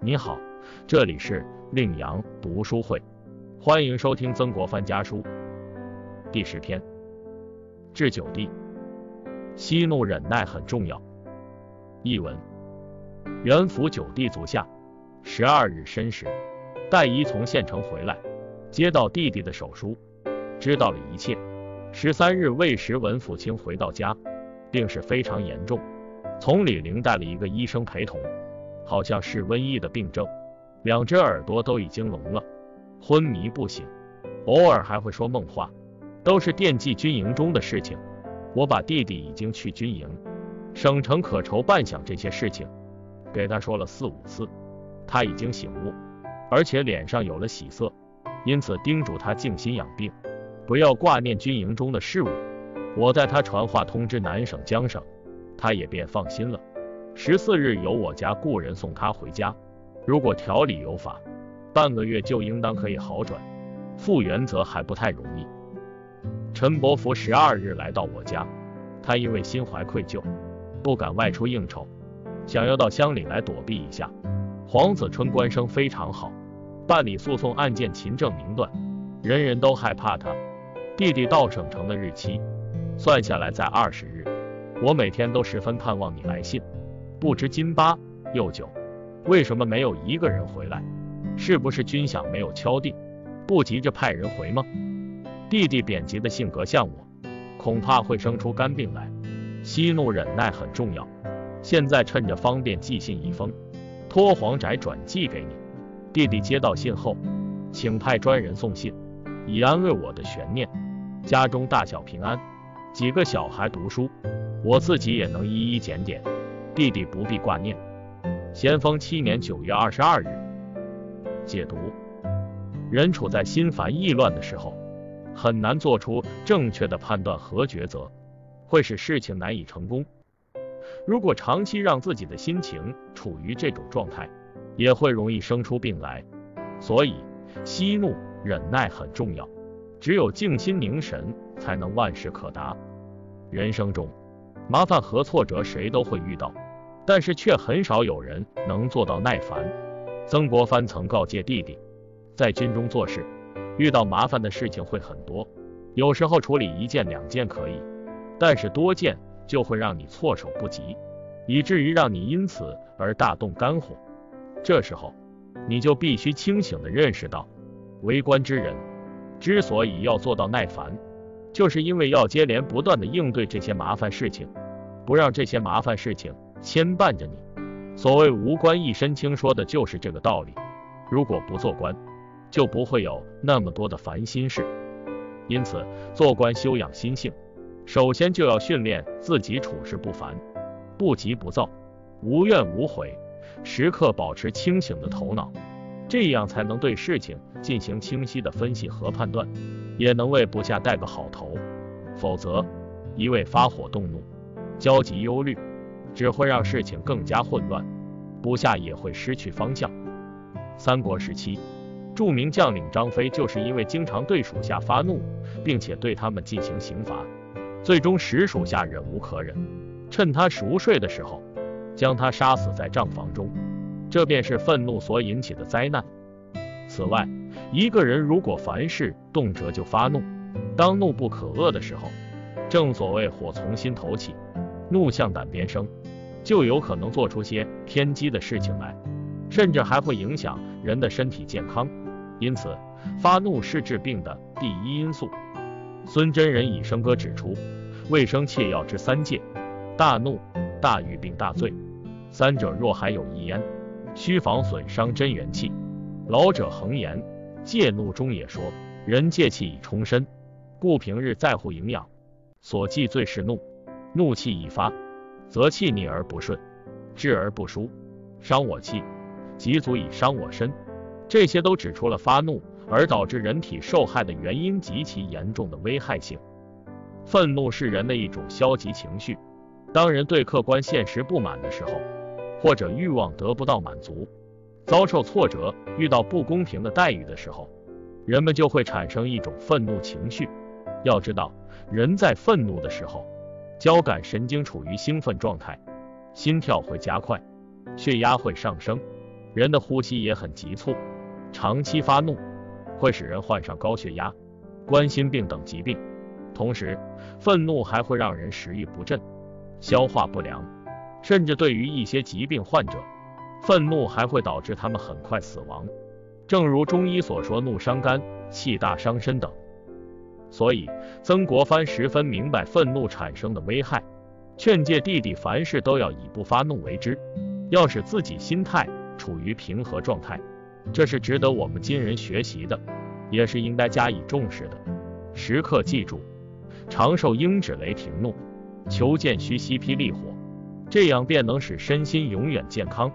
你好，这里是令阳读书会，欢迎收听曾国藩家书第十篇。治九弟，息怒忍耐很重要。译文：元府九弟足下，十二日申时，戴仪从县城回来，接到弟弟的手书，知道了一切。十三日未时，文辅清回到家，病势非常严重，从李陵带了一个医生陪同。好像是瘟疫的病症，两只耳朵都已经聋了，昏迷不醒，偶尔还会说梦话，都是惦记军营中的事情。我把弟弟已经去军营，省城可愁半饷这些事情，给他说了四五次，他已经醒悟，而且脸上有了喜色，因此叮嘱他静心养病，不要挂念军营中的事务。我带他传话通知南省、江省，他也便放心了。十四日由我家雇人送他回家。如果调理有法，半个月就应当可以好转。复原则还不太容易。陈伯符十二日来到我家，他因为心怀愧疚，不敢外出应酬，想要到乡里来躲避一下。黄子春官声非常好，办理诉讼案件勤政明断，人人都害怕他。弟弟到省城的日期算下来在二十日。我每天都十分盼望你来信。不知金八又九，为什么没有一个人回来？是不是军饷没有敲定，不急着派人回吗？弟弟贬急的性格像我，恐怕会生出肝病来。息怒忍耐很重要。现在趁着方便寄信一封，托黄宅转寄给你。弟弟接到信后，请派专人送信，以安慰我的悬念。家中大小平安，几个小孩读书，我自己也能一一检点。弟弟不必挂念。咸丰七年九月二十二日，解读：人处在心烦意乱的时候，很难做出正确的判断和抉择，会使事情难以成功。如果长期让自己的心情处于这种状态，也会容易生出病来。所以，息怒忍耐很重要。只有静心凝神，才能万事可达。人生中，麻烦和挫折谁都会遇到。但是却很少有人能做到耐烦。曾国藩曾告诫弟弟，在军中做事，遇到麻烦的事情会很多，有时候处理一件两件可以，但是多件就会让你措手不及，以至于让你因此而大动肝火。这时候，你就必须清醒地认识到，为官之人之所以要做到耐烦，就是因为要接连不断地应对这些麻烦事情，不让这些麻烦事情。牵绊着你，所谓无官一身轻，说的就是这个道理。如果不做官，就不会有那么多的烦心事。因此，做官修养心性，首先就要训练自己处事不烦，不急不躁，无怨无悔，时刻保持清醒的头脑，这样才能对事情进行清晰的分析和判断，也能为部下带个好头。否则，一味发火动怒，焦急忧虑。只会让事情更加混乱，部下也会失去方向。三国时期，著名将领张飞就是因为经常对属下发怒，并且对他们进行刑罚，最终使属下忍无可忍，趁他熟睡的时候，将他杀死在帐房中。这便是愤怒所引起的灾难。此外，一个人如果凡事动辄就发怒，当怒不可遏的时候，正所谓火从心头起，怒向胆边生。就有可能做出些偏激的事情来，甚至还会影响人的身体健康。因此，发怒是治病的第一因素。孙真人以生歌指出，未生气要知三戒：大怒、大欲并大醉。三者若还有一焉，须防损伤真元气。老者恒言，戒怒中也说，人戒气以充身，故平日在乎营养，所忌最是怒，怒气一发。则气逆而不顺，滞而不舒，伤我气，即足以伤我身。这些都指出了发怒而导致人体受害的原因及其严重的危害性。愤怒是人的一种消极情绪。当人对客观现实不满的时候，或者欲望得不到满足，遭受挫折，遇到不公平的待遇的时候，人们就会产生一种愤怒情绪。要知道，人在愤怒的时候。交感神经处于兴奋状态，心跳会加快，血压会上升，人的呼吸也很急促，长期发怒会使人患上高血压、冠心病等疾病。同时，愤怒还会让人食欲不振、消化不良，甚至对于一些疾病患者，愤怒还会导致他们很快死亡。正如中医所说，怒伤肝，气大伤身等。所以，曾国藩十分明白愤怒产生的危害，劝诫弟弟凡事都要以不发怒为之，要使自己心态处于平和状态。这是值得我们今人学习的，也是应该加以重视的。时刻记住，长寿应止雷霆怒，求见须息霹雳火，这样便能使身心永远健康。